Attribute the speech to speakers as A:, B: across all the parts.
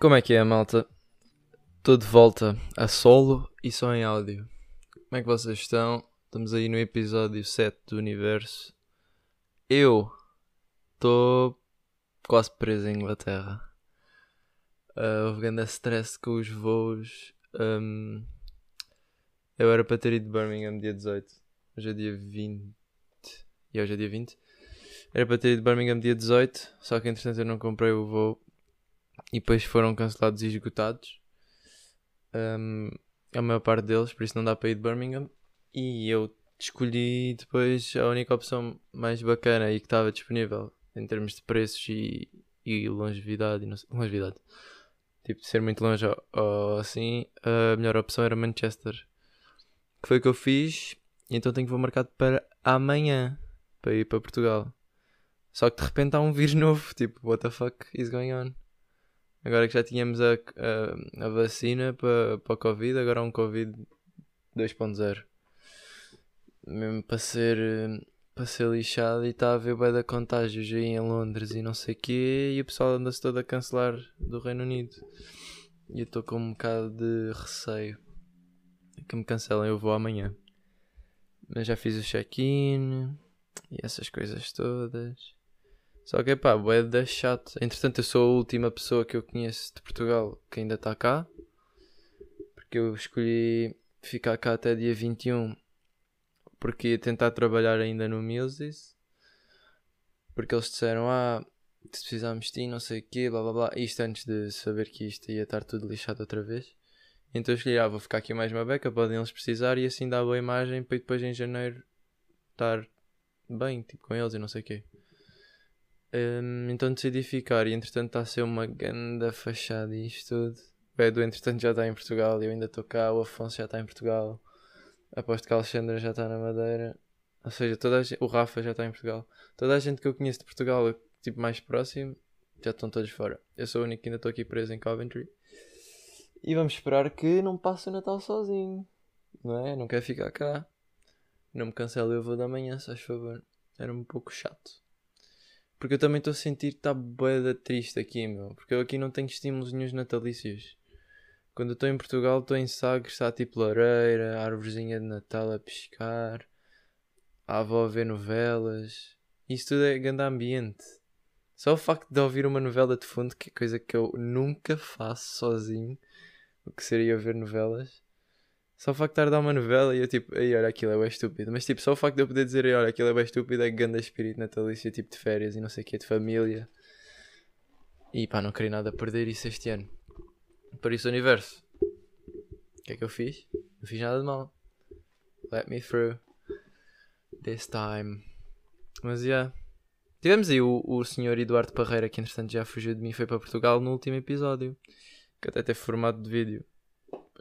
A: Como é que é, malta? Estou de volta a solo e só em áudio. Como é que vocês estão? Estamos aí no episódio 7 do Universo. Eu estou quase preso em Inglaterra. Uh, houve grande stress com os voos. Um, eu era para ter ido de Birmingham dia 18. Hoje é dia 20. E hoje é dia 20. Era para ter ido de Birmingham dia 18. Só que entretanto eu não comprei o voo. E depois foram cancelados e esgotados. Um, a maior parte deles, por isso não dá para ir de Birmingham. E eu escolhi depois a única opção mais bacana e que estava disponível em termos de preços e, e longevidade. E longevidade. Tipo, de ser muito longe ou, ou assim, a melhor opção era Manchester. Que foi o que eu fiz. E então tenho que vou marcado para amanhã para ir para Portugal. Só que de repente há um vírus novo. Tipo, what the fuck is going on? Agora que já tínhamos a, a, a vacina para, para o Covid, agora há um Covid 2.0. Mesmo para ser, para ser lixado e está a haver bué de contágios aí em Londres e não sei o quê. E o pessoal anda-se todo a cancelar do Reino Unido. E eu estou com um bocado de receio que me cancelem. Eu vou amanhã. Mas já fiz o check-in e essas coisas todas. Só que pá, é da chato. Entretanto, eu sou a última pessoa que eu conheço de Portugal que ainda está cá. Porque eu escolhi ficar cá até dia 21. Porque ia tentar trabalhar ainda no Muses. Porque eles disseram, ah, se precisarmos de ti, não sei o quê, blá blá blá. Isto antes de saber que isto ia estar tudo lixado outra vez. Então eu escolhi, ah, vou ficar aqui mais uma beca, podem eles precisar e assim dar boa imagem para depois em janeiro estar bem, tipo, com eles e não sei o quê. Um, então decidi ficar e entretanto está a ser uma ganda fachada e isto tudo. O Edu entretanto já está em Portugal e eu ainda estou cá, o Afonso já está em Portugal. Aposto que a Alexandra já está na Madeira. Ou seja, toda gente, o Rafa já está em Portugal. Toda a gente que eu conheço de Portugal, tipo mais próximo, já estão todos fora. Eu sou o único que ainda estou aqui preso em Coventry. E vamos esperar que não passe o Natal sozinho. Não é? Não quero ficar cá. Não me cancele o voo da manhã, se faz favor. Era um pouco chato. Porque eu também estou a sentir que está boeda triste aqui, meu. Porque eu aqui não tenho estímulos nenhums natalícios. Quando estou em Portugal, estou em Sagres, está tipo lareira, árvorezinha de Natal a pescar, a avó a ver novelas. Isso tudo é grande ambiente. Só o facto de ouvir uma novela de fundo, que é coisa que eu nunca faço sozinho, o que seria ver novelas, só o facto de estar a dar uma novela e eu tipo, aí olha, aquilo é bem estúpido. Mas tipo, só o facto de eu poder dizer, olha, aquilo é bem estúpido é grande espírito natalício, tipo de férias e não sei o que, de família. E pá, não queria nada perder isso este ano. Por isso, universo. O que é que eu fiz? Não fiz nada de mal. Let me through. This time. Mas. Yeah. Tivemos aí o, o senhor Eduardo Parreira, que entretanto já fugiu de mim foi para Portugal no último episódio. Que até teve formato de vídeo.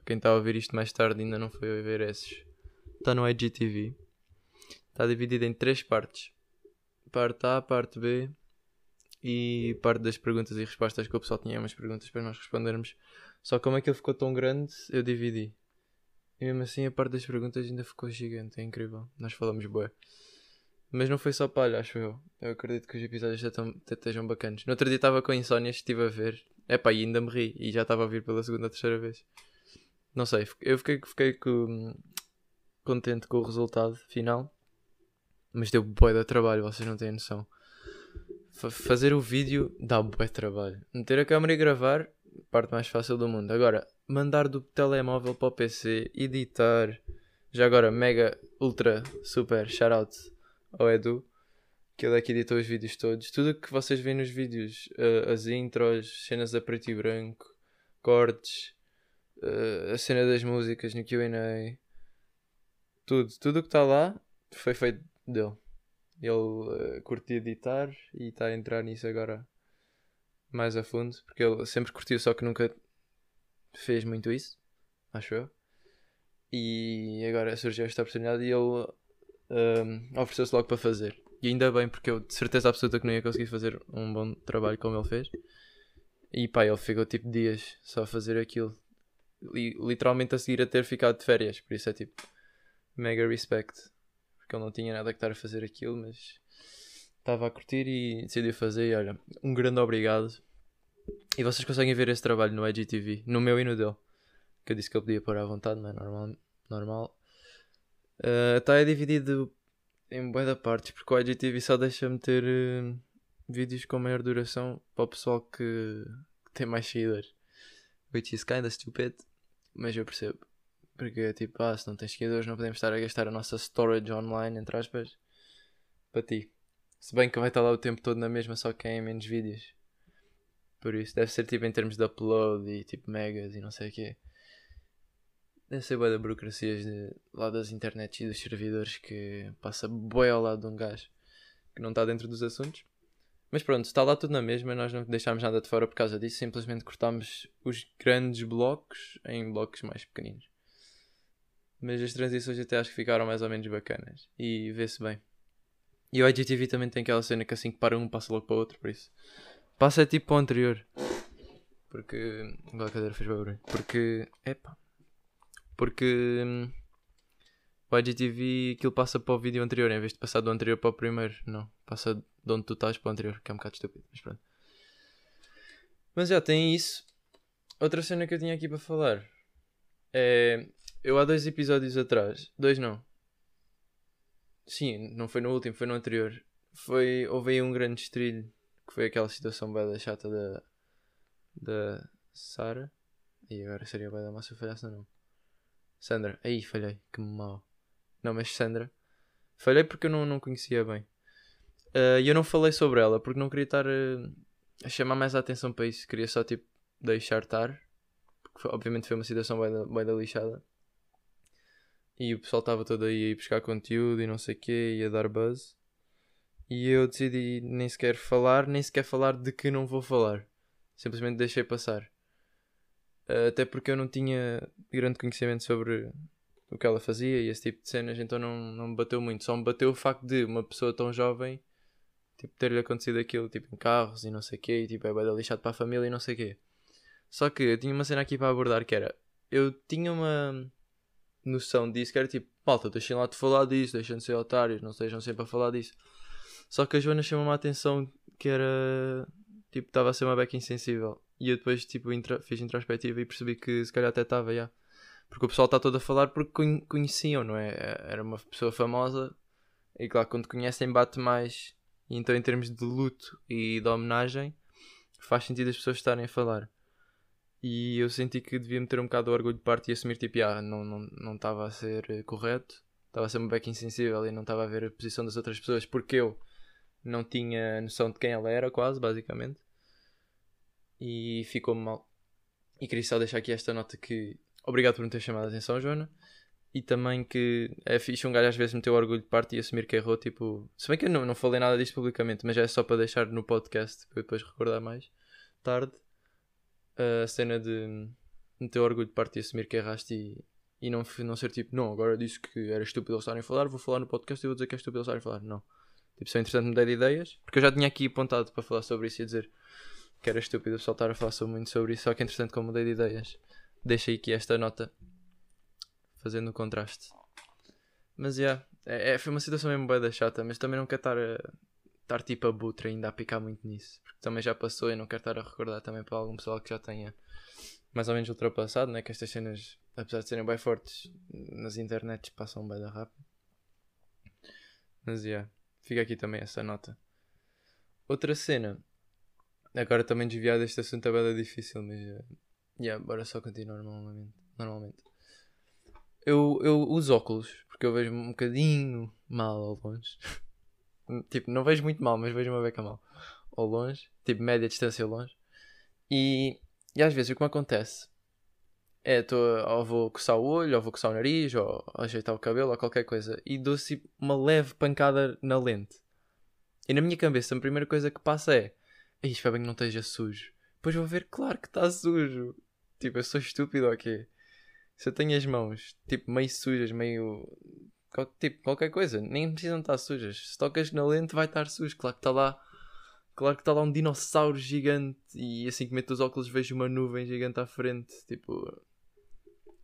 A: Quem está a ouvir isto mais tarde ainda não foi ver esses. Está no IGTV. Está dividido em três partes: parte A, parte B e parte das perguntas e respostas que o pessoal tinha umas perguntas para nós respondermos. Só como aquilo ficou tão grande, eu dividi. E mesmo assim a parte das perguntas ainda ficou gigante, é incrível. Nós falamos bué. Mas não foi só palha, acho eu. Eu acredito que os episódios estejam bacanas. No outro dia estava com insónias, estive a ver. Epá, e ainda me ri. E já estava a vir pela segunda ou terceira vez. Não sei, eu fiquei, fiquei com, contente com o resultado final. Mas deu bué de trabalho, vocês não têm noção. F fazer o vídeo dá bué de trabalho. Meter a câmera e gravar, parte mais fácil do mundo. Agora, mandar do telemóvel para o PC, editar. Já agora, mega, ultra, super, shoutout ao Edu. Que ele é que editou os vídeos todos. Tudo que vocês veem nos vídeos, uh, as intros, cenas a preto e branco, cortes, uh, a cena das músicas no QA, tudo, tudo o que está lá foi feito dele. Ele uh, curtia editar e está a entrar nisso agora mais a fundo, porque ele sempre curtiu, só que nunca fez muito isso, acho eu. E agora surgiu esta oportunidade e ele ehm, ofereceu-se logo para fazer. E ainda bem, porque eu de certeza absoluta que não ia conseguir fazer um bom trabalho como ele fez. E pá, ele ficou tipo dias só a fazer aquilo literalmente a seguir a ter ficado de férias. Por isso é tipo, mega respect. Porque ele não tinha nada que estar a fazer aquilo, mas estava a curtir e decidiu fazer. E olha, um grande obrigado E vocês conseguem ver esse trabalho no IGTV, no meu e no dele. Que eu disse que ele podia pôr à vontade, não é normal. normal. Está uh, dividido em boa parte, porque o IGTV só deixa meter uh, vídeos com maior duração para o pessoal que, que tem mais seguidores. Which is kinda stupid, mas eu percebo. Porque tipo, ah, se não tens seguidores, não podemos estar a gastar a nossa storage online, entre aspas, para ti. Se bem que vai estar lá o tempo todo na mesma, só que é em menos vídeos. Por isso, deve ser tipo em termos de upload e tipo megas e não sei o quê. Deve ser boa da burocracias de, lá das internets e dos servidores que passa boi ao lado de um gajo que não está dentro dos assuntos. Mas pronto, está lá tudo na mesma, nós não deixámos nada de fora por causa disso, simplesmente cortámos os grandes blocos em blocos mais pequeninos. Mas as transições até acho que ficaram mais ou menos bacanas e vê-se bem. E o IGTV também tem aquela cena que assim que para um passa logo para o outro, por isso. Passa tipo para o anterior. Porque. Agora a cadeira fez barulho. Porque. Epa. Porque. Hum, o IGTV aquilo passa para o vídeo anterior em vez de passar do anterior para o primeiro. Não. Passa de onde tu estás para o anterior, que é um bocado estúpido. Mas pronto. Mas já tem isso. Outra cena que eu tinha aqui para falar é. Eu há dois episódios atrás. Dois não. Sim, não foi no último, foi no anterior. Foi, houve aí um grande estrilho, que foi aquela situação bem chata da, da Sara. E agora seria bem da massa eu falhasse não. Sandra. Aí falhei, que mal. Não, mas Sandra. Falhei porque eu não, não conhecia bem. E uh, eu não falei sobre ela porque não queria estar uh, a chamar mais a atenção para isso. Queria só tipo deixar estar. Porque foi, obviamente foi uma situação bem da, bem da lixada. E o pessoal estava todo aí a ir buscar conteúdo e não sei o quê, e a dar buzz. E eu decidi nem sequer falar, nem sequer falar de que não vou falar. Simplesmente deixei passar. Até porque eu não tinha grande conhecimento sobre o que ela fazia e esse tipo de cenas, então não, não me bateu muito. Só me bateu o facto de uma pessoa tão jovem tipo, ter-lhe acontecido aquilo tipo, em carros e não sei o quê, e tipo, é bem lixado para a família e não sei o quê. Só que eu tinha uma cena aqui para abordar que era: eu tinha uma noção disso, que era tipo, malta, deixem lá de falar disso, deixem de ser otários, não estejam sempre a falar disso. Só que a Joana chamou-me a atenção que era, tipo, estava a ser uma beca insensível. E eu depois, tipo, intra fiz introspectiva e percebi que se calhar até estava, já. Porque o pessoal está todo a falar porque conheciam, não é? Era uma pessoa famosa e claro, quando conhecem bate mais. E então, em termos de luto e de homenagem, faz sentido as pessoas estarem a falar. E eu senti que devia meter um bocado o orgulho de parte e assumir tipo, ah, não estava não, não a ser eh, correto, estava a ser um beck insensível e não estava a ver a posição das outras pessoas porque eu não tinha noção de quem ela era, quase, basicamente. E ficou-me mal. E queria só deixar aqui esta nota que obrigado por me ter chamado a atenção, Joana. E também que é fixe um gajo às vezes meter o orgulho de parte e assumir que errou, tipo. Se bem que eu não, não falei nada disto publicamente, mas é só para deixar no podcast para depois recordar mais tarde a cena de meter orgulho de parte e assumir que erraste e, e não, não ser tipo, não, agora disse que era estúpido eles estarem a falar, vou falar no podcast e vou dizer que é estúpido eles estarem a falar. Não. Tipo, só é interessante mudar de ideias, porque eu já tinha aqui apontado para falar sobre isso e dizer que era estúpido o pessoal estar a falar muito sobre isso, só que é interessante como mudei de ideias. Deixei aqui esta nota, fazendo o contraste. Mas, yeah, é, é, foi uma situação mesmo bem da chata, mas também não quero estar estar tipo a butra ainda a picar muito nisso. Porque também já passou e não quero estar a recordar também para algum pessoal que já tenha mais ou menos ultrapassado, né? Que estas cenas, apesar de serem bem fortes nas internets, passam bem da rápido. Mas yeah, fica aqui também essa nota. Outra cena, agora também desviado deste assunto é bem difícil, mas uh, yeah, bora só continuar normalmente. normalmente. Eu, eu uso óculos porque eu vejo um bocadinho mal ao longe. Tipo, não vejo muito mal, mas vejo uma beca mal. Ou longe, tipo, média distância longe. E, e às vezes o que me acontece é, tô, ou vou coçar o olho, ou vou coçar o nariz, ou, ou ajeitar o cabelo, ou qualquer coisa, e dou-se uma leve pancada na lente. E na minha cabeça, a primeira coisa que passa é: espero bem que não esteja sujo. Depois vou ver, claro que está sujo. Tipo, eu sou estúpido ou quê? Se eu tenho as mãos, tipo, meio sujas, meio tipo, qualquer coisa, nem precisam estar sujas. Se tocas na lente, vai estar sujo. Claro que está lá, claro que está lá um dinossauro gigante. E assim que meto os óculos, vejo uma nuvem gigante à frente. Tipo,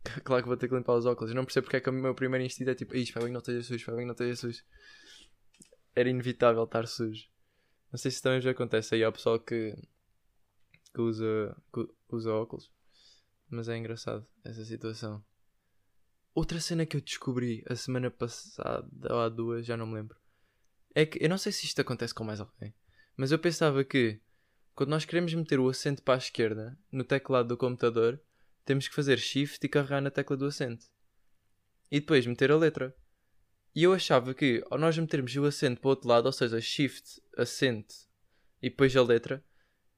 A: claro que vou ter que limpar os óculos. Eu não percebo porque é que o meu primeiro instinto é tipo, espero que não esteja sujo, espero que não esteja sujo. Era inevitável estar sujo. Não sei se também já acontece aí ao pessoal que que usa, que usa óculos. Mas é engraçado essa situação. Outra cena que eu descobri a semana passada, ou há duas, já não me lembro. É que eu não sei se isto acontece com mais alguém, mas eu pensava que quando nós queremos meter o acento para a esquerda no teclado do computador, temos que fazer shift e carregar na tecla do acento. E depois meter a letra. E eu achava que ao nós metermos o acento para o outro lado, ou seja, shift, acento e depois a letra,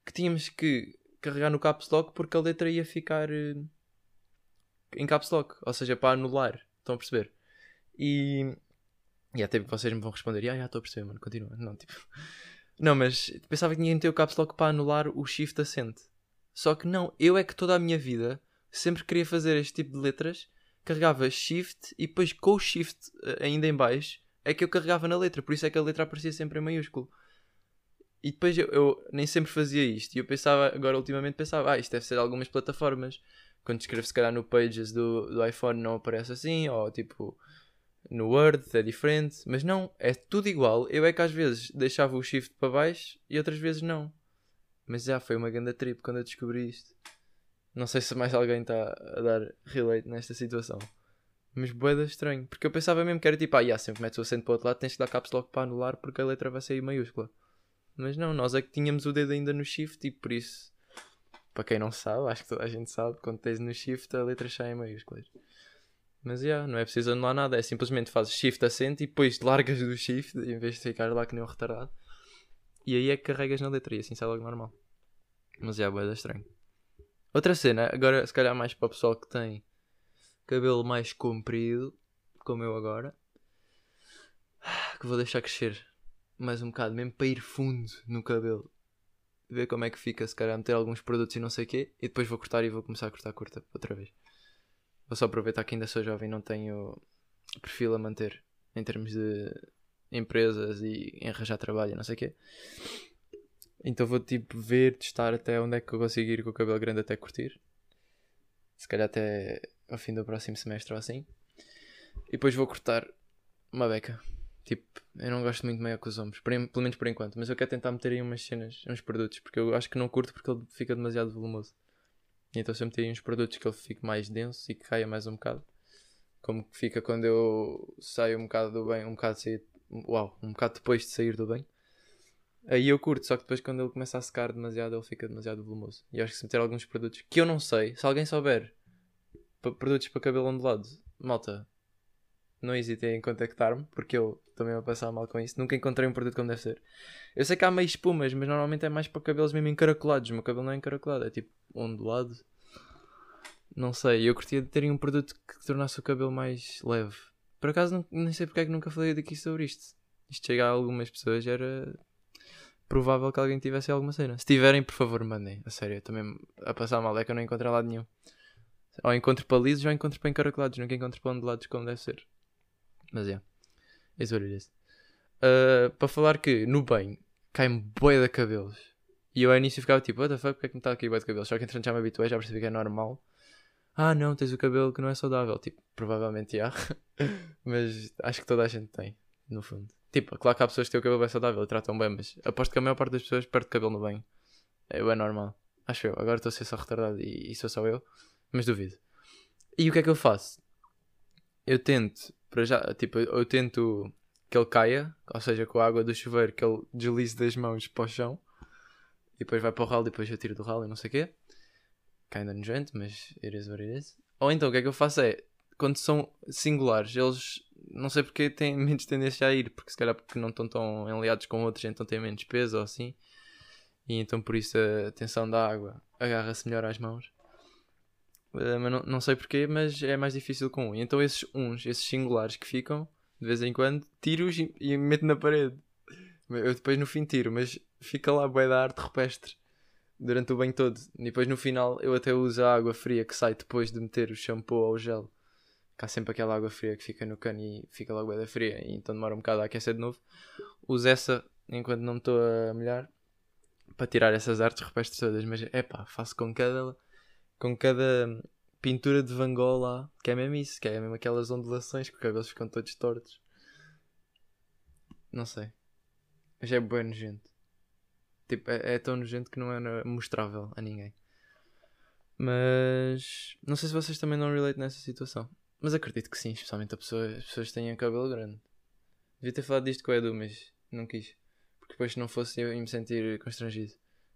A: que tínhamos que carregar no caps lock porque a letra ia ficar uh, em caps lock, ou seja, para anular. Estão a perceber? E. E até vocês me vão responder, ah, já estou a perceber, mano, continua. Não, tipo. Não, mas pensava que tinha que ter o caps lock para anular o shift acento. Só que não, eu é que toda a minha vida sempre queria fazer este tipo de letras, carregava shift e depois com o shift eh, ainda em baixo é que eu carregava na letra, por isso é que a letra aparecia sempre em maiúsculo. E depois eu, eu, nem sempre fazia isto. E eu pensava, agora ultimamente pensava, ah, isto deve ser algumas plataformas. Quando escrevo se calhar no Pages do, do iPhone não aparece assim, ou tipo no Word é diferente. Mas não, é tudo igual. Eu é que às vezes deixava o shift para baixo e outras vezes não. Mas já foi uma grande trip quando eu descobri isto. Não sei se mais alguém está a dar relate nesta situação. Mas boeda estranho. Porque eu pensava mesmo que era tipo, ah, sempre metes o acento para o outro lado, tens que dar caps lock para anular porque a letra vai sair maiúscula. Mas não, nós é que tínhamos o dedo ainda no shift e por isso, para quem não sabe, acho que toda a gente sabe, quando tens no shift a letra sai em maiúsculas. Mas já, yeah, não é preciso anular nada, é simplesmente fazes shift acento e depois largas do shift em vez de ficar lá que nem um retardado. E aí é que carregas na letra e assim sai logo normal. Mas já, yeah, boeda estranho. Outra cena, agora se calhar mais para o pessoal que tem cabelo mais comprido, como eu agora, que vou deixar crescer mais um bocado, mesmo para ir fundo no cabelo. Ver como é que fica, se calhar meter alguns produtos e não sei o quê. E depois vou cortar e vou começar a cortar curta outra vez. Vou só aproveitar que ainda sou jovem e não tenho perfil a manter em termos de empresas e em arranjar trabalho e não sei o quê. Então vou tipo ver, testar até onde é que eu consigo ir com o cabelo grande até curtir. Se calhar até ao fim do próximo semestre ou assim. E depois vou cortar uma beca. Tipo, eu não gosto muito de meio com os ombros, pelo menos por enquanto, mas eu quero tentar meter aí umas cenas, uns produtos, porque eu acho que não curto porque ele fica demasiado volumoso. Então se eu meter aí uns produtos que ele fique mais denso e que caia mais um bocado, como que fica quando eu saio um bocado do bem, um bocado sair, uau, um bocado depois de sair do bem. Aí eu curto, só que depois quando ele começa a secar demasiado, ele fica demasiado volumoso. E acho que se meter alguns produtos que eu não sei, se alguém souber produtos para cabelo ondulado, malta, não hesitem em contactar-me, porque eu também vou passar mal com isso. Nunca encontrei um produto como deve ser. Eu sei que há meio espumas, mas normalmente é mais para cabelos mesmo encaracolados. O meu cabelo não é encaracolado, é tipo ondulado. Não sei, eu curtia de ter um produto que tornasse o cabelo mais leve. Por acaso, não, nem sei porque é que nunca falei daqui sobre isto. Isto chega a algumas pessoas, era provável que alguém tivesse alguma cena. Se tiverem, por favor, mandem. A sério, também a passar mal é que eu não encontrei lado nenhum. Ou encontro para lisos ou encontro para encaracolados. Nunca encontro para ondulados como deve ser. Mas é. Yeah. It's. Uh, para falar que no banho cai-me boia de cabelos. E eu ao início ficava tipo, what the fuck, porque é que me está aqui boia de cabelos? Só que entretanto já me habituei, já percebi que é normal. Ah não, tens o cabelo que não é saudável. Tipo, provavelmente há. mas acho que toda a gente tem, no fundo. Tipo, claro que há pessoas que têm o cabelo bem saudável e tratam bem, mas aposto que a maior parte das pessoas perde cabelo no banho. É bem normal. Acho eu. Agora estou a ser só retardado e, e sou só eu. Mas duvido. E o que é que eu faço? Eu tento para já, tipo, eu tento que ele caia, ou seja, com a água do chuveiro, que ele deslize das mãos para o chão e depois vai para o ralo depois eu tiro do ralo e não sei o quê. Kinda nojento, mas it is what it is. Ou então o que é que eu faço é, quando são singulares, eles não sei porque têm menos tendência a ir, porque se calhar porque não estão tão enliados com outros, então têm menos peso ou assim. E então por isso a tensão da água agarra-se melhor às mãos. Uh, mas não, não sei porquê, mas é mais difícil com um. Então esses uns, esses singulares que ficam, de vez em quando, tiro-os e, e meto na parede. Eu depois no fim tiro, mas fica lá bué da arte rupestre durante o banho todo. E depois no final eu até uso a água fria que sai depois de meter o shampoo ou o gel. Há sempre aquela água fria que fica no cano e fica logo bué da fria. E então demora um bocado a aquecer de novo. Uso essa enquanto não me estou a molhar para tirar essas artes rupestres todas. Mas é pá, faço com cada com cada pintura de Van Gogh lá, que é mesmo isso, que é mesmo aquelas ondulações que os cabelos ficam todos tortos. Não sei. Mas é bem nojento. Tipo, é, é tão nojento que não é mostrável a ninguém. Mas não sei se vocês também não relate nessa situação. Mas acredito que sim, especialmente a pessoa, as pessoas têm cabelo grande. Devia ter falado disto com o Edu, mas não quis. Porque depois se não fosse eu ia me sentir constrangido.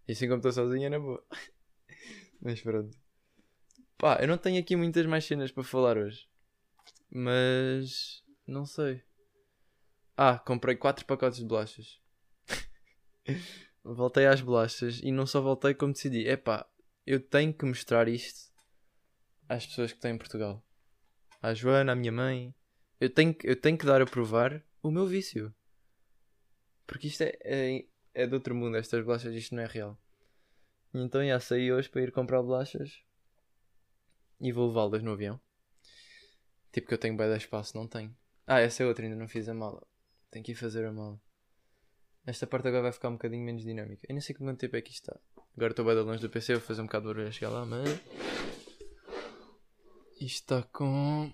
A: E assim como estou sozinha na boa. mas pronto. Pá, eu não tenho aqui muitas mais cenas para falar hoje. Mas não sei. Ah, comprei 4 pacotes de bolachas. voltei às bolachas e não só voltei como decidi. Epá, eu tenho que mostrar isto às pessoas que estão em Portugal. À Joana, à minha mãe. Eu tenho, eu tenho que dar a provar o meu vício. Porque isto é, é, é de outro mundo, estas bolachas, isto não é real. Então já saí hoje para ir comprar bolachas e vou levá-las no avião. Tipo que eu tenho bem de espaço, não tenho. Ah, essa é outra, ainda não fiz a mala. Tenho que ir fazer a mala. Esta parte agora vai ficar um bocadinho menos dinâmica. Eu nem sei quanto tempo é que isto está. Agora estou bem de longe do PC, vou fazer um bocado de barulho a chegar lá, mas. Isto está com.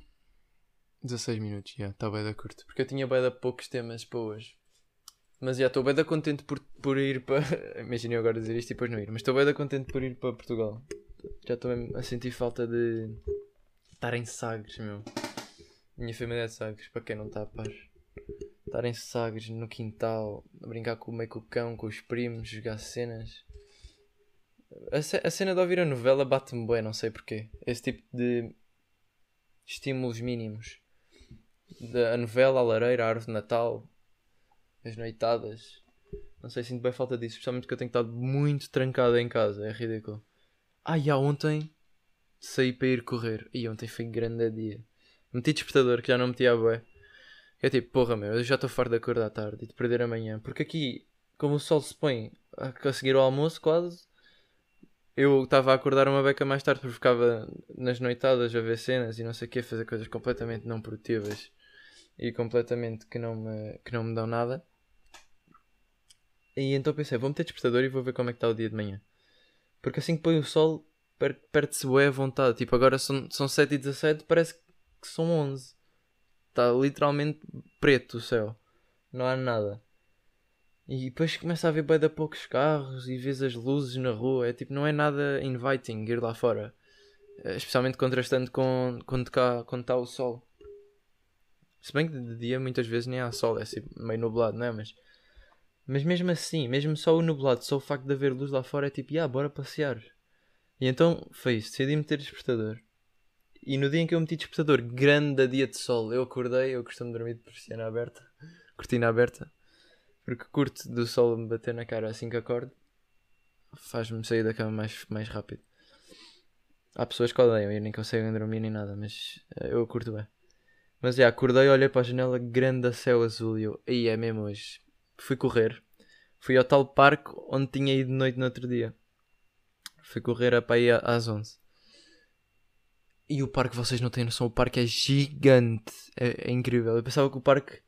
A: 16 minutos, já, está bem da curto. Porque eu tinha bem de poucos temas para hoje. Mas já estou bem da contente por, por ir para. Imaginei agora dizer isto e depois não ir. Mas estou bem da contente por ir para Portugal. Já estou a sentir falta de estar em Sagres, meu. Minha família é de Sagres, para quem não está a par. Estar em Sagres, no quintal, a brincar com, meio com o cão, com os primos, jogar cenas. A, ce a cena de ouvir a novela bate-me bem, não sei porquê. Esse tipo de estímulos mínimos. Da a novela, a lareira, a árvore de Natal, as noitadas. Não sei, sinto bem falta disso, especialmente porque eu tenho estado muito trancado em casa, é ridículo. Ah, e ontem saí para ir correr. E ontem foi grande dia. Meti despertador que já não metia a bué. É tipo, porra meu, eu já estou farto de acordar tarde e de perder amanhã. Porque aqui, como o sol se põe a seguir o almoço quase, eu estava a acordar uma beca mais tarde porque ficava nas noitadas a ver cenas e não sei o que, a fazer coisas completamente não produtivas e completamente que não me, que não me dão nada. E então pensei, vou meter despertador e vou ver como é que está o dia de manhã. Porque assim que põe o sol, perde-se bué a vontade. Tipo, agora são, são 7 e 17 parece que são 11. Está literalmente preto o céu. Não há nada. E depois começa a ver bem de poucos carros e vês as luzes na rua. É tipo, não é nada inviting ir lá fora. É, especialmente contrastando com quando está quando tá o sol. Se bem que de dia muitas vezes nem há sol, é assim, meio nublado, não é? Mas, mas mesmo assim, mesmo só o nublado, só o facto de haver luz lá fora é tipo, ah, yeah, bora passear. E então foi isso, decidi meter despertador. E no dia em que eu meti despertador, grande dia de sol, eu acordei, eu costumo dormir de persiana aberta, cortina aberta, porque curto do sol me bater na cara assim que acordo, faz-me sair da cama mais, mais rápido. Há pessoas que odeiam e nem conseguem dormir nem nada, mas uh, eu curto bem. Mas já, acordei, olhei para a janela, grande céu azul e eu, aí é mesmo hoje. Fui correr, fui ao tal parque onde tinha ido de noite no outro dia. Fui correr a aí às 11. E o parque, vocês não têm noção, o parque é gigante. É, é incrível. Eu pensava que o parque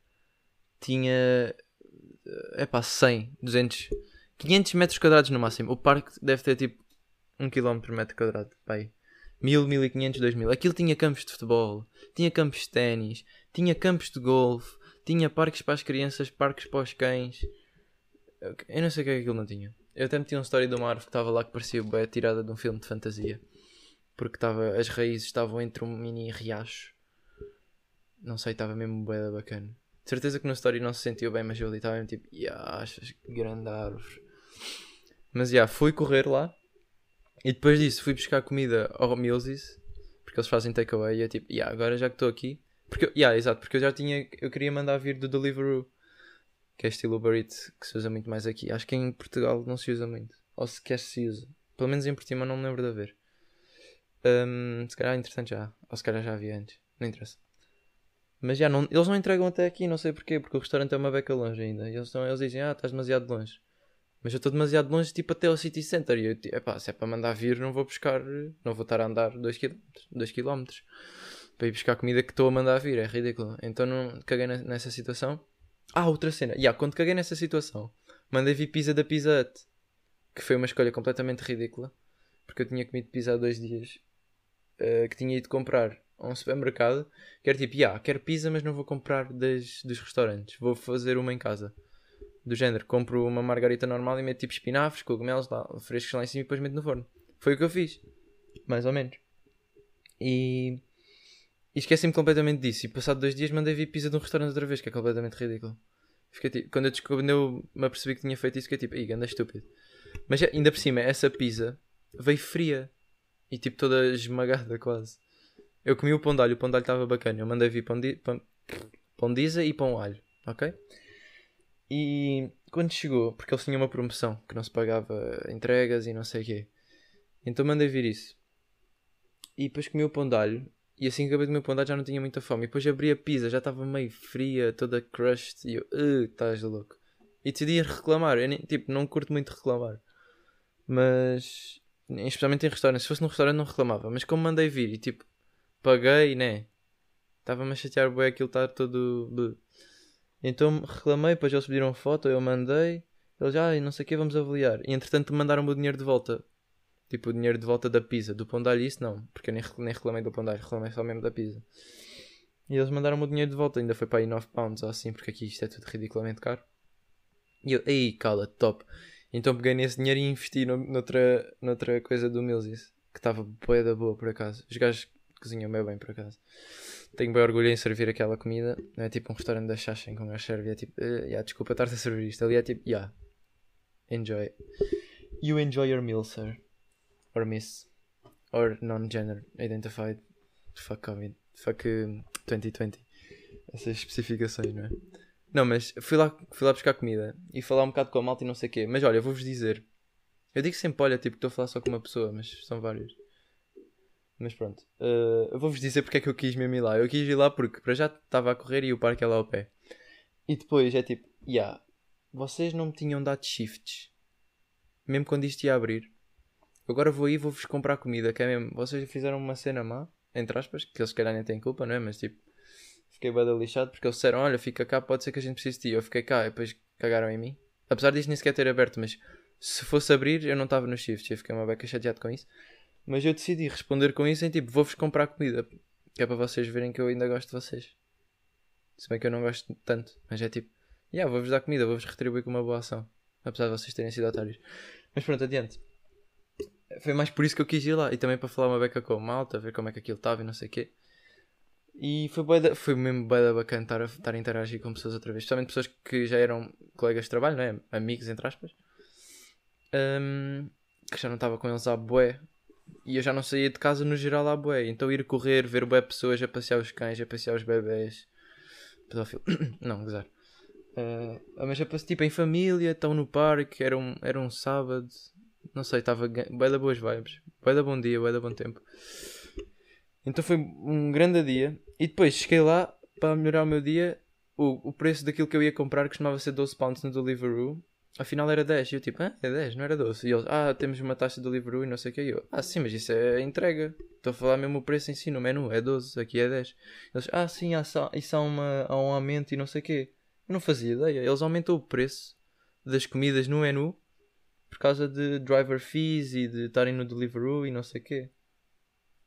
A: tinha. É pá, 100, 200, 500 metros quadrados no máximo. O parque deve ter tipo 1 km por metro quadrado. Pai. 1000, 1500, 2000. Aquilo tinha campos de futebol, tinha campos de ténis, tinha campos de golfe, tinha parques para as crianças, parques para os cães. Eu não sei o que é que aquilo não tinha. Eu até meti uma história de uma árvore que estava lá que parecia bem tirada de um filme de fantasia porque tava, as raízes estavam entre um mini riacho. Não sei, estava mesmo bem bacana. De certeza que na história não se sentiu bem, mas eu ali estava mesmo tipo, yeah, achas grande árvore. Mas já, fui correr lá e depois disso fui buscar comida ao Mills porque eles fazem takeaway e eu tipo, yeah, agora já que estou aqui. Porque, yeah, exato, porque eu já tinha, eu queria mandar vir do Deliveroo, que é estilo Uber Eats, que se usa muito mais aqui. Acho que em Portugal não se usa muito, ou sequer se usa. Pelo menos em Portimão não me lembro de haver. Um, se calhar interessante já. Ou se calhar já havia antes. Não interessa. Mas já não, eles não entregam até aqui, não sei porquê, porque o restaurante é uma beca longe ainda. E eles, estão, eles dizem, ah, estás demasiado longe. Mas eu estou demasiado longe, tipo até ao City Center. E eu, epá, se é para mandar vir, não vou buscar, não vou estar a andar 2 km, 2 km para ir buscar comida que estou a mandar vir, é ridículo. Então não caguei nessa situação. Ah, outra cena. Yeah, quando caguei nessa situação, mandei vir pizza da Pizza Hut, que foi uma escolha completamente ridícula, porque eu tinha comido pizza há dois dias uh, que tinha ido comprar a um supermercado, que era tipo, yeah, quero pizza, mas não vou comprar das, dos restaurantes, vou fazer uma em casa. Do género, compro uma margarita normal e meto tipo espinafres, cogumelos lá, frescos lá em cima e depois meto no forno. Foi o que eu fiz. Mais ou menos. E, e esqueci-me completamente disso. E passado dois dias mandei vir pizza de um restaurante outra vez, que é completamente ridículo. Fiquei, tipo, quando, eu descobri, eu me apercebi que tinha feito isso, fiquei tipo, ih, anda estúpido. Mas ainda por cima, essa pizza veio fria. E tipo toda esmagada quase. Eu comi o pão de alho, o pão de alho estava bacana. Eu mandei vir pão, di, pão, pão de isa e pão alho, ok? E quando chegou, porque eles tinham uma promoção que não se pagava entregas e não sei o quê. Então mandei vir isso. E depois comi o pão de alho. E assim que acabei de o pão já não tinha muita fome. E depois abri a pizza, já estava meio fria, toda crushed. E eu, uh, estás louco. E decidi reclamar. Eu nem, tipo, não curto muito reclamar. Mas, especialmente em restaurantes. Se fosse num restaurante não reclamava. Mas como mandei vir e tipo, paguei, né? Estava-me a chatear bem aquilo estar todo. Então reclamei, depois eles pediram foto, eu mandei. Eles, ah, não sei o que, vamos avaliar. E entretanto mandaram-me o dinheiro de volta. Tipo, o dinheiro de volta da pizza. Do pão de alho, isso não. Porque eu nem, nem reclamei do pão de alho, reclamei só mesmo da pizza. E eles mandaram-me o dinheiro de volta. Ainda foi para aí 9 pounds ou assim, porque aqui isto é tudo ridiculamente caro. E eu, ei, cala, top. Então peguei nesse dinheiro e investi no, noutra, noutra coisa do Mills. Que estava boa da boa, por acaso. Os gajos cozinham bem bem, por acaso. Tenho bem orgulho em servir aquela comida. Não é tipo um restaurante da Xaxen com um gajo serve. É tipo, uh, yeah, desculpa estar-te a servir isto. Ali é tipo, yeah. Enjoy. You enjoy your meal, sir. Or miss. Or non-gender identified. Fuck COVID. Fuck uh, 2020. Essas especificações, não é? Não, mas fui lá, fui lá buscar comida e falar um bocado com a malta e não sei o quê. Mas olha, vou-vos dizer. Eu digo sempre, olha, tipo, estou a falar só com uma pessoa, mas são vários. Mas pronto. Uh, vou-vos dizer porque é que eu quis mesmo ir lá. Eu quis ir lá porque para já estava a correr e o parque é lá ao pé. E depois é tipo, yeah, vocês não me tinham dado shifts. Mesmo quando isto ia abrir. Agora vou aí vou-vos comprar comida, que é mesmo. Vocês fizeram uma cena má, entre aspas, que eles se calhar nem têm culpa, não é? Mas tipo, fiquei bem lixado porque eles disseram: Olha, fica cá, pode ser que a gente precise de ti. Eu fiquei cá e depois cagaram em mim. Apesar disto nem sequer ter aberto, mas se fosse abrir, eu não estava no shift. Eu fiquei uma beca chateado com isso. Mas eu decidi responder com isso em tipo, vou-vos comprar comida. Que é para vocês verem que eu ainda gosto de vocês. Se bem que eu não gosto tanto. Mas é tipo, yeah, vou-vos dar comida, vou-vos retribuir com uma boa ação. Apesar de vocês terem sido otários. Mas pronto, adiante. Foi mais por isso que eu quis ir lá. E também para falar uma beca com a malta, ver como é que aquilo estava e não sei o quê. E foi, da, foi mesmo bem bacana estar a, estar a interagir com pessoas outra vez. Especialmente pessoas que já eram colegas de trabalho, não é? Amigos, entre aspas. Um, que já não estava com eles há bué e eu já não saía de casa no geral à bué. Então ir correr, ver bué pessoas a passear os cães, a passear os bebés. Pedófilo. não, gozar. Uh, mas a passear tipo em família, estão no parque, era um, era um sábado. Não sei, estava bué da boas vibes. Bué da bom dia, bué da bom tempo. Então foi um grande dia. E depois cheguei lá para melhorar o meu dia. O, o preço daquilo que eu ia comprar costumava ser 12 pounds no Deliveroo afinal era 10. E eu tipo, ah, é 10, não era 12. E eles, ah, temos uma taxa de Deliveroo e não sei o que. E eu, ah, sim, mas isso é entrega. Estou a falar mesmo o preço em si no menu, é 12, aqui é 10. Eles, ah, sim, há, isso há, uma, há um aumento e não sei o quê. Eu não fazia ideia. Eles aumentou o preço das comidas no menu por causa de driver fees e de estarem no Deliveroo e não sei o quê.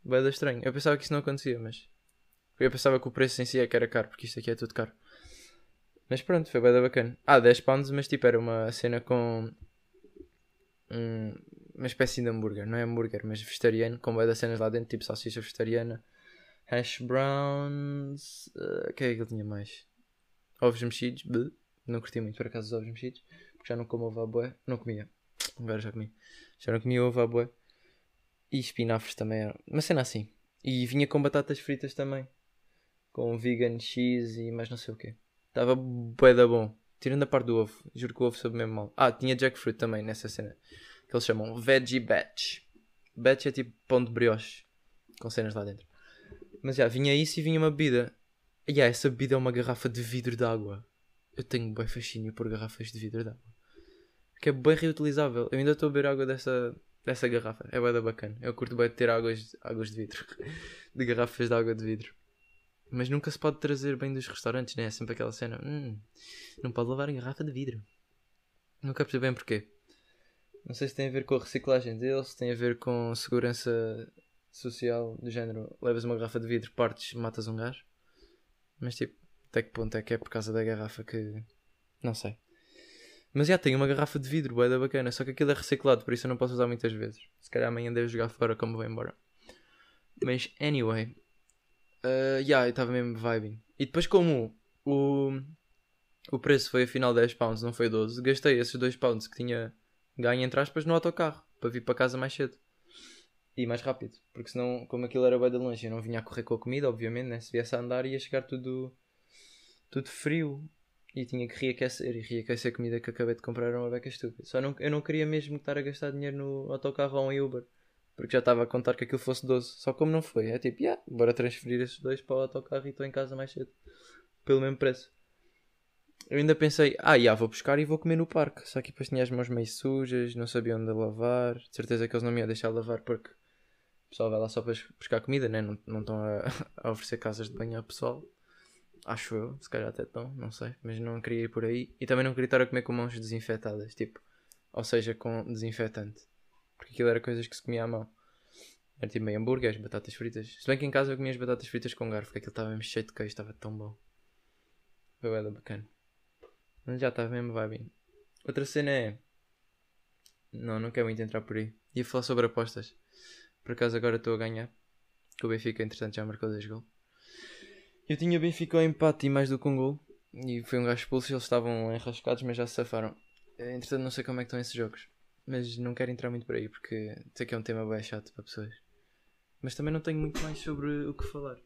A: Bada estranho. Eu pensava que isso não acontecia, mas. Eu pensava que o preço em si é que era caro, porque isto aqui é tudo caro. Mas pronto, foi bem bacana. Ah, 10 pounds, mas tipo era uma cena com um, uma espécie de hambúrguer, não é hambúrguer, mas vegetariano, com bem das cenas lá dentro, tipo salsicha vegetariana, hash browns, o uh, que é que ele tinha mais? Ovos mexidos, bleh. não curti muito por acaso os ovos mexidos, porque já não como ovo à boé, não comia, agora já comi, já não comia ovo à boé, e espinafres também, uma cena assim, e vinha com batatas fritas também, com vegan cheese e mais não sei o que. Estava bué da bom. Tirando a parte do ovo. Juro que o ovo soube mesmo mal. Ah, tinha jackfruit também nessa cena. Que eles chamam veggie batch. Batch é tipo pão de brioche. Com cenas lá dentro. Mas já, vinha isso e vinha uma bebida. E yeah, essa bebida é uma garrafa de vidro de água. Eu tenho bem fascínio por garrafas de vidro de água. Que é bem reutilizável. Eu ainda estou a beber água dessa, dessa garrafa. É bem bacana. Eu curto bem de ter águas, águas de vidro. de garrafas de água de vidro. Mas nunca se pode trazer bem dos restaurantes, né? É sempre aquela cena. Hum, não pode levar em garrafa de vidro. Nunca percebi bem porquê. Não sei se tem a ver com a reciclagem deles, se tem a ver com segurança social, do género, levas uma garrafa de vidro, partes, matas um gajo. Mas tipo, até que ponto é que é por causa da garrafa que. Não sei. Mas já tenho uma garrafa de vidro, bué da bacana, só que aquilo é reciclado, por isso eu não posso usar muitas vezes. Se calhar amanhã devo jogar fora como vou embora. Mas, anyway. Uh, yeah, eu estava mesmo vibing. E depois como o, o preço foi afinal 10 pounds, não foi 12, gastei esses 2 pounds que tinha ganho entre aspas no autocarro, para vir para casa mais cedo. E mais rápido, porque senão, como aquilo era bem de longe, eu não vinha a correr com a comida, obviamente, né? se viesse a andar ia chegar tudo, tudo frio e tinha que reaquecer. E reaquecer a comida que acabei de comprar era uma beca estúpida. Só não, eu não queria mesmo estar a gastar dinheiro no autocarro ou em Uber, porque já estava a contar que aquilo fosse 12. Só como não foi, é tipo, yeah, bora transferir esses dois para o autocarro e estou em casa mais cedo, pelo mesmo preço. Eu ainda pensei, ah, já vou buscar e vou comer no parque. Só que depois tinha as mãos meio sujas, não sabia onde lavar. De certeza que eles não me iam deixar lavar porque o pessoal vai lá só para buscar comida, né? não, não estão a, a oferecer casas de banho ao pessoal. Acho eu, se calhar até estão, não sei. Mas não queria ir por aí. E também não queria estar a comer com mãos desinfetadas, tipo, ou seja, com desinfetante. Porque aquilo era coisas que se comia à mão. Era tipo meio hambúrgueres, batatas fritas. Se bem que em casa eu comia as batatas fritas com garfo, porque aquilo estava mesmo cheio de queijo, estava tão bom. Foi bem bacana. Mas já estava mesmo vibing. Outra cena é. Não, não quero muito entrar por aí. Ia falar sobre apostas. Por acaso agora estou a ganhar. Que o Benfica, entretanto, já marcou 2 gols. Eu tinha Benfica ao empate e mais do que um gol. E foi um gajo expulso e eles estavam enrascados, mas já se safaram. Entretanto, não sei como é que estão esses jogos. Mas não quero entrar muito por aí porque sei que é um tema bem chato para pessoas. Mas também não tenho muito mais sobre o que falar.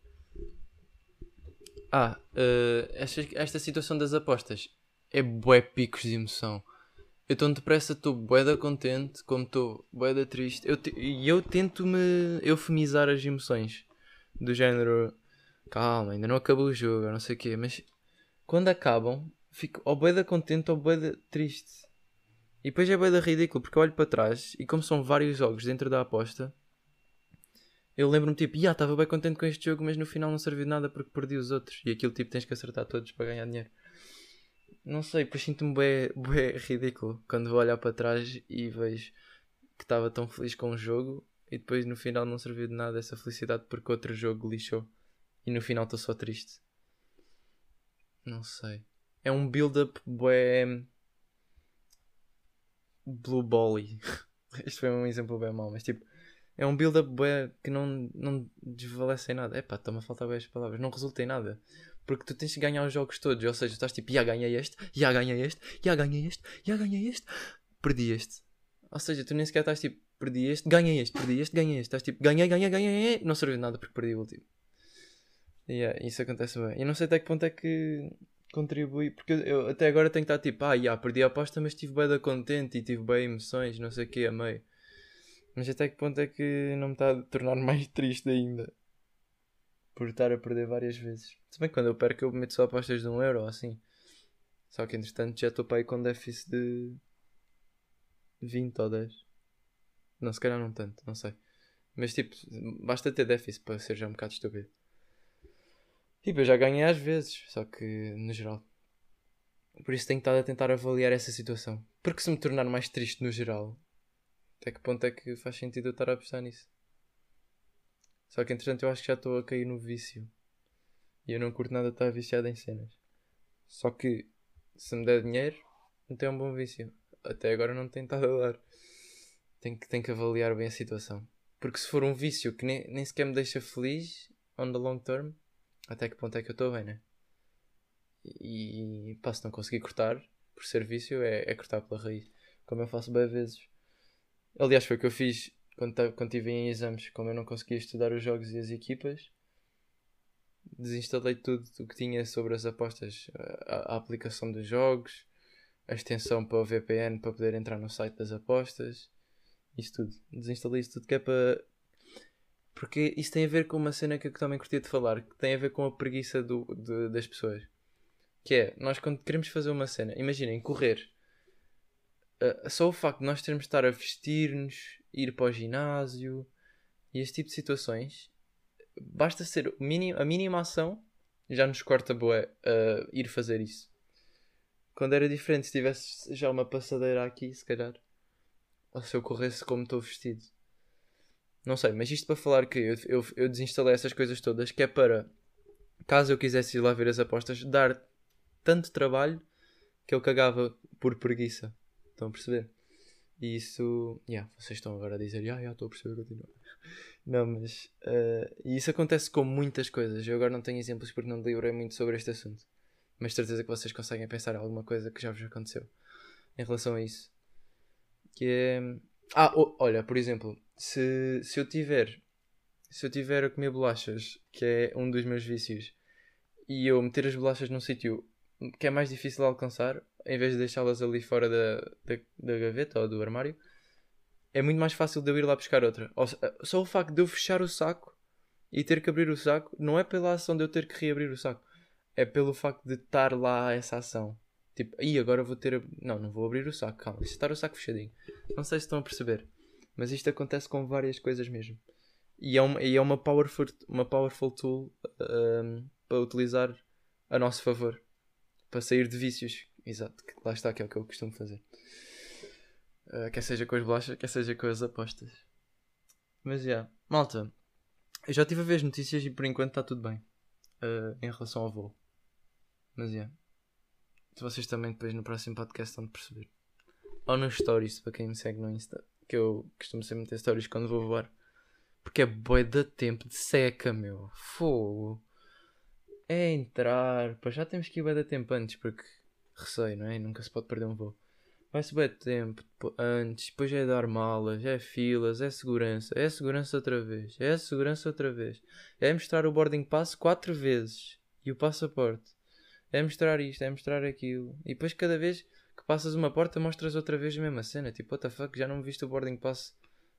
A: Ah, uh, esta, esta situação das apostas é bué picos de emoção. Eu estou depressa, estou bué da contente, como estou bué da triste. E eu, eu tento-me eufemizar as emoções. Do género, calma, ainda não acabou o jogo, não sei o quê. Mas quando acabam, fico ou bué da contente ou bué da triste. E depois é bué da ridículo, porque eu olho para trás e como são vários jogos dentro da aposta, eu lembro-me tipo, já estava bem contente com este jogo, mas no final não serviu de nada porque perdi os outros. E aquilo tipo tens que acertar todos para ganhar dinheiro. Não sei, depois sinto-me bem, bem ridículo quando vou olhar para trás e vejo que estava tão feliz com o jogo e depois no final não serviu de nada essa felicidade porque outro jogo lixou e no final estou só triste. Não sei. É um build-up bem. Blue Bolly. este foi um exemplo bem mau, mas tipo. É um build-up que não, não desvalece em nada. Epá, está-me a faltar bem as palavras. Não resulta em nada. Porque tu tens que ganhar os jogos todos. Ou seja, estás tipo, já ganhei este, já ganhei este, já ganhei este, já ganhei este, perdi este. Ou seja, tu nem sequer estás tipo, perdi este, ganhei este, perdi este, ganhei este. Estás tipo, ganhei, ganhei, ganhei, não serviu de nada porque perdi o último. Yeah, isso acontece bem. E não sei até que ponto é que contribui, porque eu, até agora tenho que estar tipo, ah, já, perdi a aposta, mas estive bem da contente e tive bem emoções, não sei o que, amei. Mas até que ponto é que não me está a tornar mais triste ainda? por estar a perder várias vezes. Se bem que quando eu perco eu meto só apostas de um euro assim. Só que entretanto já estou para aí com déficit de 20 ou 10. Não, se calhar não tanto, não sei. Mas tipo, basta ter déficit para ser já um bocado estúpido. Tipo, eu já ganhei às vezes, só que no geral. Por isso tenho estado a tentar avaliar essa situação. Porque se me tornar mais triste no geral, até que ponto é que faz sentido eu estar a apostar nisso? Só que entretanto eu acho que já estou a cair no vício. E eu não curto nada estar viciado em cenas. Só que se me der dinheiro, não tem um bom vício. Até agora não tem estado a dar. Tenho que, tenho que avaliar bem a situação. Porque se for um vício que nem, nem sequer me deixa feliz on the long term, até que ponto é que eu estou bem, né? E, e não conseguir cortar por ser vício, é, é cortar pela raiz. Como eu faço bem vezes. Aliás, foi o que eu fiz quando, quando estive em exames, como eu não conseguia estudar os jogos e as equipas, desinstalei tudo o que tinha sobre as apostas, a, a, aplicação dos jogos, a extensão para o VPN para poder entrar no site das apostas, isso tudo. Desinstalei isso tudo que é para. Porque isso tem a ver com uma cena que eu também curti de falar, que tem a ver com a preguiça do, de, das pessoas. Que é, nós quando queremos fazer uma cena, imaginem, correr. Uh, só o facto de nós termos de estar a vestir-nos ir para o ginásio e esse tipo de situações, basta ser a mínima ação já nos corta boé uh, ir fazer isso. Quando era diferente, se tivesse já uma passadeira aqui, se calhar, ou se eu corresse como estou vestido. Não sei, mas isto para falar que eu, eu, eu desinstalei essas coisas todas, que é para, caso eu quisesse ir lá ver as apostas, dar tanto trabalho que ele cagava por preguiça. Estão a perceber? E isso. Yeah, vocês estão agora a dizer, ah, yeah, estou a perceber, continua. Não, mas. Uh, e isso acontece com muitas coisas. Eu agora não tenho exemplos porque não deliberei muito sobre este assunto. Mas certeza que vocês conseguem pensar alguma coisa que já vos aconteceu em relação a isso. Que é. Ah, oh, olha, por exemplo, se, se eu tiver. Se eu tiver a comer bolachas, que é um dos meus vícios, e eu meter as bolachas num sítio que é mais difícil de alcançar, em vez de deixá-las ali fora da, da, da, gaveta ou do armário, é muito mais fácil de eu ir lá buscar outra. Só o facto de eu fechar o saco e ter que abrir o saco, não é pela ação de eu ter que reabrir o saco, é pelo facto de estar lá essa ação. Tipo, aí agora vou ter. Não, não vou abrir o saco, calma, deixa estar o saco fechadinho. Não sei se estão a perceber, mas isto acontece com várias coisas mesmo. E é uma, e é uma, powerful, uma powerful tool um, para utilizar a nosso favor para sair de vícios. Exato, lá está, que é o que eu costumo fazer. Uh, quer seja com as bolachas, quer seja com as apostas. Mas já, yeah. malta, eu já estive a ver as notícias e por enquanto está tudo bem uh, em relação ao voo. Mas já, yeah. Vocês também depois no próximo podcast vão perceber. Ou nos stories, para quem me segue no Insta, que eu costumo sempre meter stories quando vou voar. Porque é boi de tempo de seca, meu. Fogo é entrar. Pois já temos que ir bem da tempo antes, porque receio, não é? Nunca se pode perder um voo. Vai-se de tempo antes, depois é dar malas, é filas, é segurança, é segurança outra vez, é segurança outra vez. É mostrar o boarding pass quatro vezes e o passaporte. É mostrar isto, é mostrar aquilo. E depois cada vez que passas uma porta mostras outra vez a mesma cena. Tipo, what the fuck, já não viste o boarding pass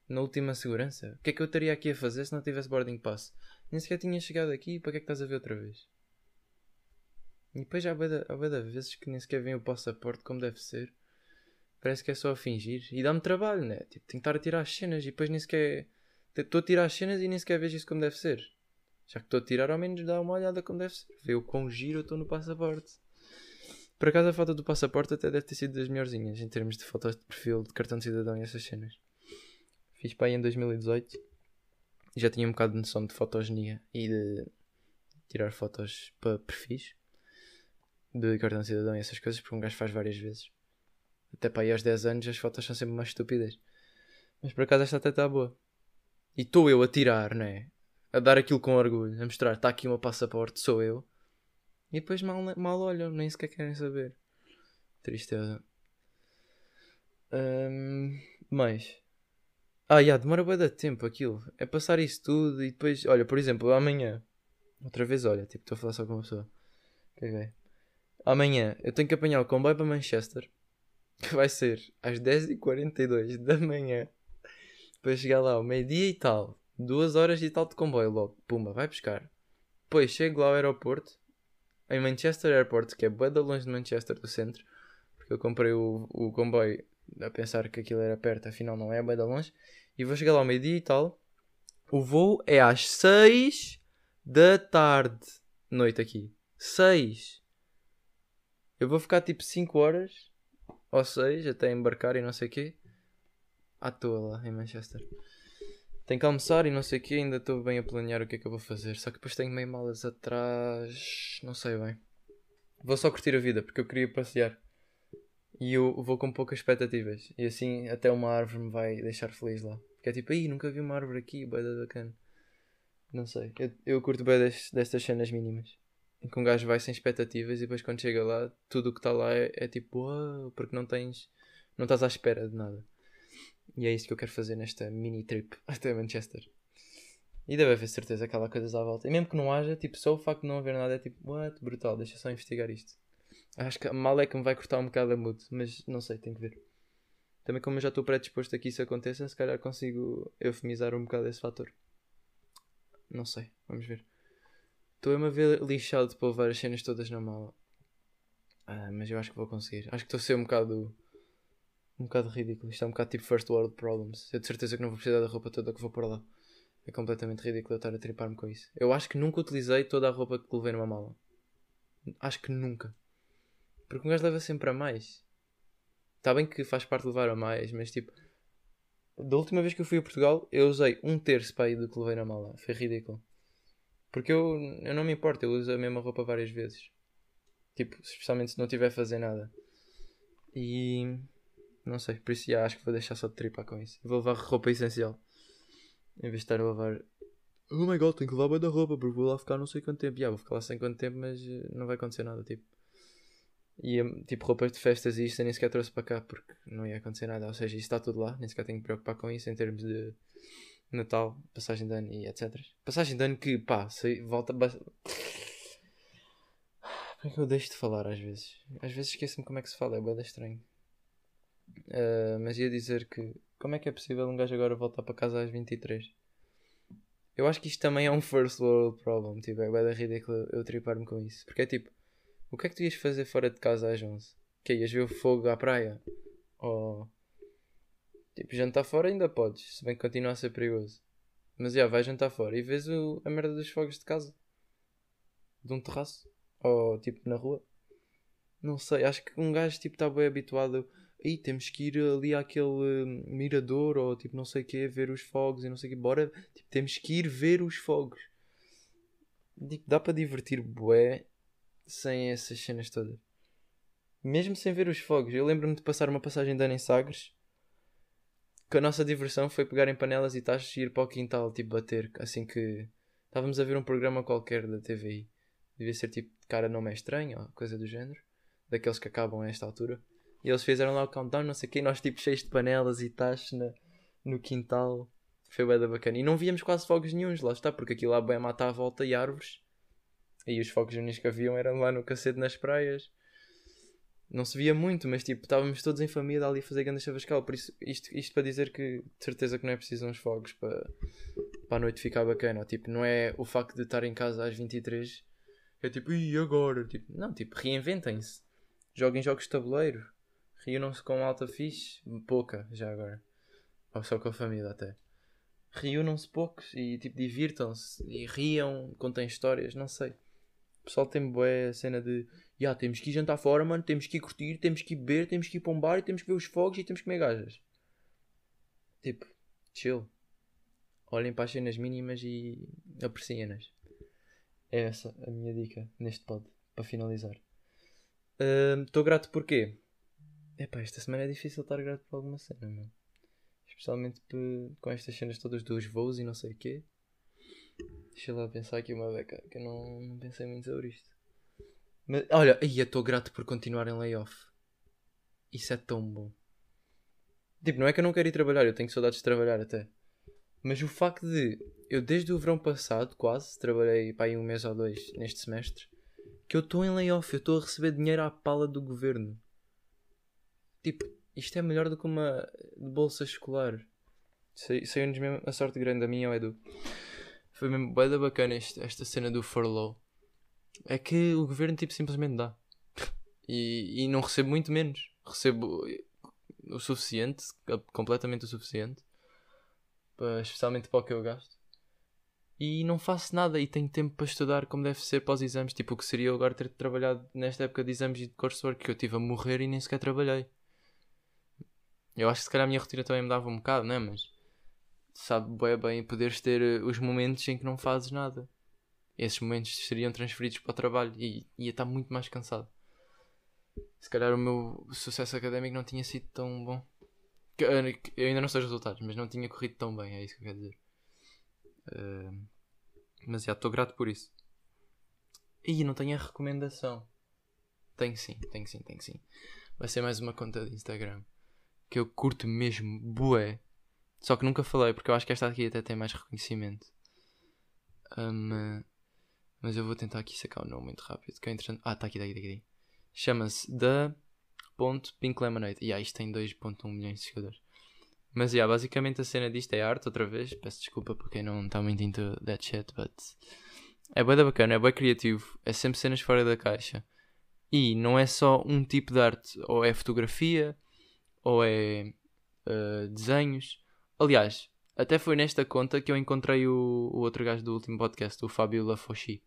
A: na última segurança? O que é que eu estaria aqui a fazer se não tivesse boarding pass? Nem sequer tinha chegado aqui, para que é que estás a ver outra vez? E depois há bada vezes que nem sequer vem o passaporte como deve ser. Parece que é só a fingir. E dá-me trabalho, né? Tipo, tenho que estar a tirar as cenas e depois nem sequer. Estou a tirar as cenas e nem sequer vejo isso como deve ser. Já que estou a tirar, ao menos dá uma olhada como deve ser. Vê o quão giro eu estou no passaporte. Por acaso a foto do passaporte até deve ter sido das melhorzinhas em termos de fotos de perfil, de cartão de cidadão e essas cenas. Fiz para aí em 2018 e já tinha um bocado de noção de fotogenia e de tirar fotos para perfis de cartão de cidadão e essas coisas, porque um gajo faz várias vezes. Até para aí aos 10 anos as fotos são sempre mais estúpidas. Mas por acaso esta até está boa. E estou eu a tirar, né? A dar aquilo com orgulho, a mostrar, está aqui o meu passaporte, sou eu. E depois mal, mal olham, nem sequer querem saber. Tristeza. Um, mas. Ah, já, demora bem de tempo aquilo. É passar isso tudo e depois, olha, por exemplo, amanhã. Outra vez, olha, tipo, estou a falar só com uma pessoa. Amanhã eu tenho que apanhar o comboio para Manchester, que vai ser às 10h42 da manhã, para chegar lá ao meio-dia e tal, duas horas e tal de comboio logo, pumba, vai buscar. Depois chego lá ao aeroporto, em Manchester Airport, que é bem da longe de Manchester, do centro, porque eu comprei o, o comboio a pensar que aquilo era perto, afinal não é bem da longe, e vou chegar lá ao meio-dia e tal. O voo é às 6 da tarde, noite aqui. 6. Eu vou ficar tipo 5 horas ou 6 até embarcar e não sei o quê. À toa lá em Manchester. Tenho que almoçar e não sei o quê. Ainda estou bem a planear o que é que eu vou fazer. Só que depois tenho meio malas atrás. Não sei bem. Vou só curtir a vida porque eu queria passear. E eu vou com poucas expectativas. E assim até uma árvore me vai deixar feliz lá. Porque é tipo, aí nunca vi uma árvore aqui, bem bacana. Não sei. Eu, eu curto bem destas cenas mínimas em que um gajo vai sem expectativas e depois quando chega lá, tudo o que está lá é, é tipo, uau, porque não tens, não estás à espera de nada. E é isso que eu quero fazer nesta mini trip até Manchester. E deve haver certeza que há coisas à volta. E mesmo que não haja, tipo, só o facto de não haver nada é tipo, what, brutal, deixa só investigar isto. Acho que mal é que me vai cortar um bocado a mood, mas não sei, tenho que ver. Também como eu já estou predisposto a que isso aconteça, se calhar consigo eufemizar um bocado esse fator. Não sei, vamos ver. Estou-me a ver lixado para levar as cenas todas na mala. Ah, mas eu acho que vou conseguir. Acho que estou a ser um bocado. Um bocado ridículo. Isto é um bocado tipo first world problems. Eu de certeza que não vou precisar da roupa toda que vou pôr lá. É completamente ridículo eu estar a tripar-me com isso. Eu acho que nunca utilizei toda a roupa que levei numa mala. Acho que nunca. Porque um gajo leva sempre a mais. Está bem que faz parte de levar a mais, mas tipo. Da última vez que eu fui a Portugal, eu usei um terço para ir do que levei na mala. Foi ridículo. Porque eu, eu não me importo, eu uso a mesma roupa várias vezes. Tipo, especialmente se não estiver a fazer nada. E não sei, por isso já acho que vou deixar só de tripar com isso. Vou levar roupa essencial. Em vez de estar a levar. Oh my god, tenho que levar bem da roupa porque vou lá ficar não sei quanto tempo. Já, vou ficar lá sem quanto tempo, mas eh, não vai acontecer nada, tipo. E hum, tipo, roupas de festas e isto nem sequer trouxe para cá porque não ia acontecer nada. Ou seja, isto está tudo lá, nem sequer tenho que preocupar com isso em termos de Natal, passagem de ano e etc. Passagem de ano que, pá, sei, volta. Como é que eu deixo de falar às vezes? Às vezes esqueço-me como é que se fala, é bem estranho. Uh, mas ia dizer que como é que é possível um gajo agora voltar para casa às 23? Eu acho que isto também é um first world problem, tipo, é bem ridículo eu tripar-me com isso. Porque é tipo, o que é que tu ias fazer fora de casa às 11? Que ias ver o fogo à praia? Ou. Tipo, jantar fora ainda podes, se bem que continua a ser perigoso. Mas já, vai jantar fora e vês o, a merda dos fogos de casa. De um terraço. Ou tipo na rua. Não sei, acho que um gajo tipo está bem habituado. Aí temos que ir ali àquele hum, mirador ou tipo não sei o que, ver os fogos e não sei o que. Bora, tipo, temos que ir ver os fogos. Tipo, dá para divertir bué sem essas cenas todas. Mesmo sem ver os fogos. Eu lembro-me de passar uma passagem de ano em Sagres. Que a nossa diversão foi pegar em panelas e tachos e ir para o quintal, tipo, bater. Assim que estávamos a ver um programa qualquer da TVI. Devia ser tipo cara não é estranho, ou coisa do género. Daqueles que acabam a esta altura. E eles fizeram lá o countdown, não sei o quê. nós tipo cheios de panelas e tachos na, no quintal. Foi da bacana. E não víamos quase fogos nenhums, lá está, porque aquilo lá bem mata à volta e árvores. E os fogos únicos que haviam eram lá no cacete nas praias. Não se via muito, mas tipo, estávamos todos em família ali a fazer grande chavascal. Por isso, isto, isto para dizer que de certeza que não é preciso uns fogos para, para a noite ficar bacana. Tipo, não é o facto de estar em casa às 23 é tipo, e agora? Tipo, não, tipo, reinventem-se. Joguem jogos de tabuleiro. Reúnam-se com alta fixe. Pouca, já agora. Ou só com a família até. Reúnam-se poucos e tipo, divirtam-se. E riam, contem histórias, não sei pessoal tem boa cena de yeah, temos que ir jantar fora, mano, temos que ir curtir, temos que ir beber, temos que ir para um bar e temos que ver os fogos e temos que comer gajas. Tipo, chill. Olhem para as cenas mínimas e apreciem-nas. É essa a minha dica neste pod, para finalizar. Estou uh, grato porquê? Epá, esta semana é difícil estar grato por alguma cena, mano. Especialmente com estas cenas todas dos voos e não sei o quê. Deixa lá pensar aqui uma beca, que eu não, não pensei muito sobre isto. Mas olha, aí eu estou grato por continuar em layoff. Isso é tão bom. Tipo, não é que eu não quero ir trabalhar, eu tenho saudades de trabalhar até. Mas o facto de eu desde o verão passado, quase, trabalhei para aí um mês ou dois neste semestre, que eu estou em layoff, eu estou a receber dinheiro à pala do governo. Tipo, isto é melhor do que uma bolsa escolar. Saiu-nos mesmo a sorte grande a minha ou Edu. Foi mesmo bem bacana este, esta cena do furlough. É que o governo tipo simplesmente dá. E, e não recebo muito menos. Recebo o suficiente, completamente o suficiente. Especialmente para o que eu gasto. E não faço nada e tenho tempo para estudar como deve ser para os exames. Tipo, o que seria eu agora ter trabalhado nesta época de exames e de coursework que eu tive a morrer e nem sequer trabalhei. Eu acho que se calhar a minha rotina também me dava um bocado, né? Mas sabe bem, bem poderes ter eh, os momentos em que não fazes nada. Esses momentos seriam transferidos para o trabalho e ia estar muito mais cansado. Se calhar o meu sucesso académico não tinha sido tão bom. Eh, eu ainda não sei os resultados, mas não tinha corrido tão bem, é isso que eu quero dizer. Uh, mas já estou grato por isso. E não tenho a recomendação. Tenho sim, tenho sim, tenho sim. Vai ser mais uma conta de Instagram. Que eu curto mesmo, bué. Só que nunca falei, porque eu acho que esta aqui até tem mais reconhecimento. Um, mas eu vou tentar aqui sacar o nome muito rápido. Que é interessante. Ah, está aqui, está aqui, está aqui. Chama-se The Pink Lemonade. E yeah, isto tem 2.1 milhões de seguidores. Mas yeah, basicamente a cena disto é arte outra vez. Peço desculpa por quem não está muito into that shit, but é bem bacana, é bem criativo, é sempre cenas fora da caixa. E não é só um tipo de arte, ou é fotografia, ou é uh, desenhos, Aliás, até foi nesta conta que eu encontrei o, o outro gajo do último podcast, o Fábio Lafoshi.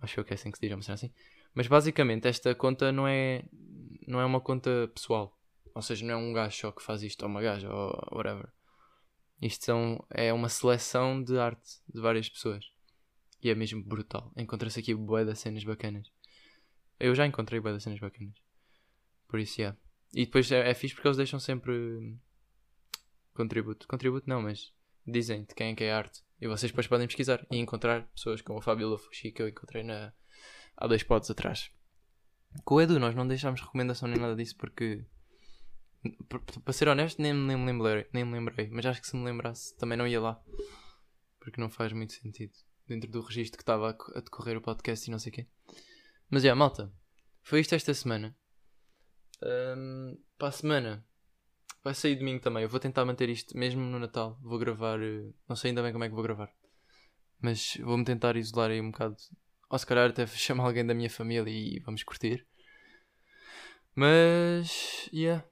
A: Acho que é assim que se diz, não assim. Mas basicamente esta conta não é, não é uma conta pessoal. Ou seja, não é um gajo só que faz isto, ou uma gaja, ou whatever. Isto são, é uma seleção de arte de várias pessoas. E é mesmo brutal. Encontra-se aqui bué de cenas bacanas. Eu já encontrei bué de cenas bacanas. Por isso, yeah. E depois é, é fixe porque eles deixam sempre contributo. Contributo não, mas dizem de quem é que é a arte. E vocês depois podem pesquisar e encontrar pessoas como a Fábio Fuxi que eu encontrei na... há dois pods atrás. Com o Edu nós não deixámos recomendação nem nada disso porque para ser honesto nem, nem, me lembrei, nem me lembrei. Mas acho que se me lembrasse também não ia lá. Porque não faz muito sentido. Dentro do registro que estava a, decorrer o podcast e não sei o quê. Mas já, malta. Foi isto esta semana. Um, para a semana vai sair domingo também. Eu vou tentar manter isto mesmo no Natal. Vou gravar. Eh, não sei ainda bem como é que vou gravar. Mas vou-me tentar isolar aí um bocado. Ou se calhar até chamar alguém da minha família e vamos curtir. Mas. Yeah.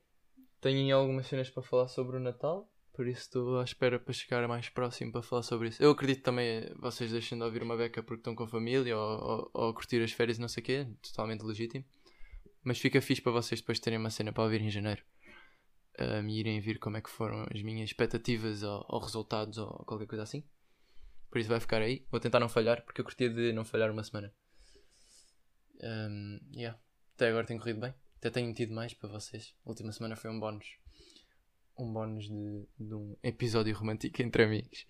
A: Tenho algumas cenas para falar sobre o Natal. Por isso estou à espera para chegar mais próximo para falar sobre isso. Eu acredito também eh, vocês deixem de ouvir uma beca porque estão com a família ou, ou, ou curtir as férias, não sei o quê. Totalmente legítimo. Mas fica fixe para vocês depois terem uma cena para ouvir em janeiro. Um, e irem ver como é que foram as minhas expectativas ou, ou, resultados ou qualquer coisa assim. Por isso vai ficar aí. Vou tentar não falhar porque eu curtia de não falhar uma semana. Um, yeah. Até agora tem corrido bem. Até tenho tido mais para vocês. A última semana foi um bónus. Um bónus de, de um episódio romântico entre amigos.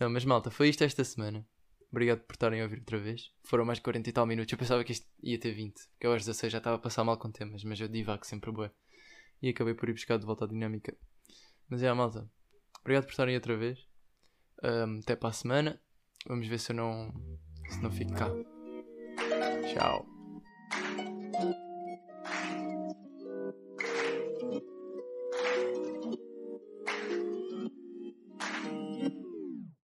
A: Não, mas malta, foi isto esta semana. Obrigado por estarem a ouvir outra vez. Foram mais 40 e tal minutos. Eu pensava que isto ia ter 20. Que eu às 16 já estava a passar mal com temas, mas eu divago sempre bué. E acabei por ir buscar de volta a dinâmica. Mas é, a malta. Obrigado por estarem outra vez. Um, até para a semana. Vamos ver se eu não. se não fico cá. Tchau.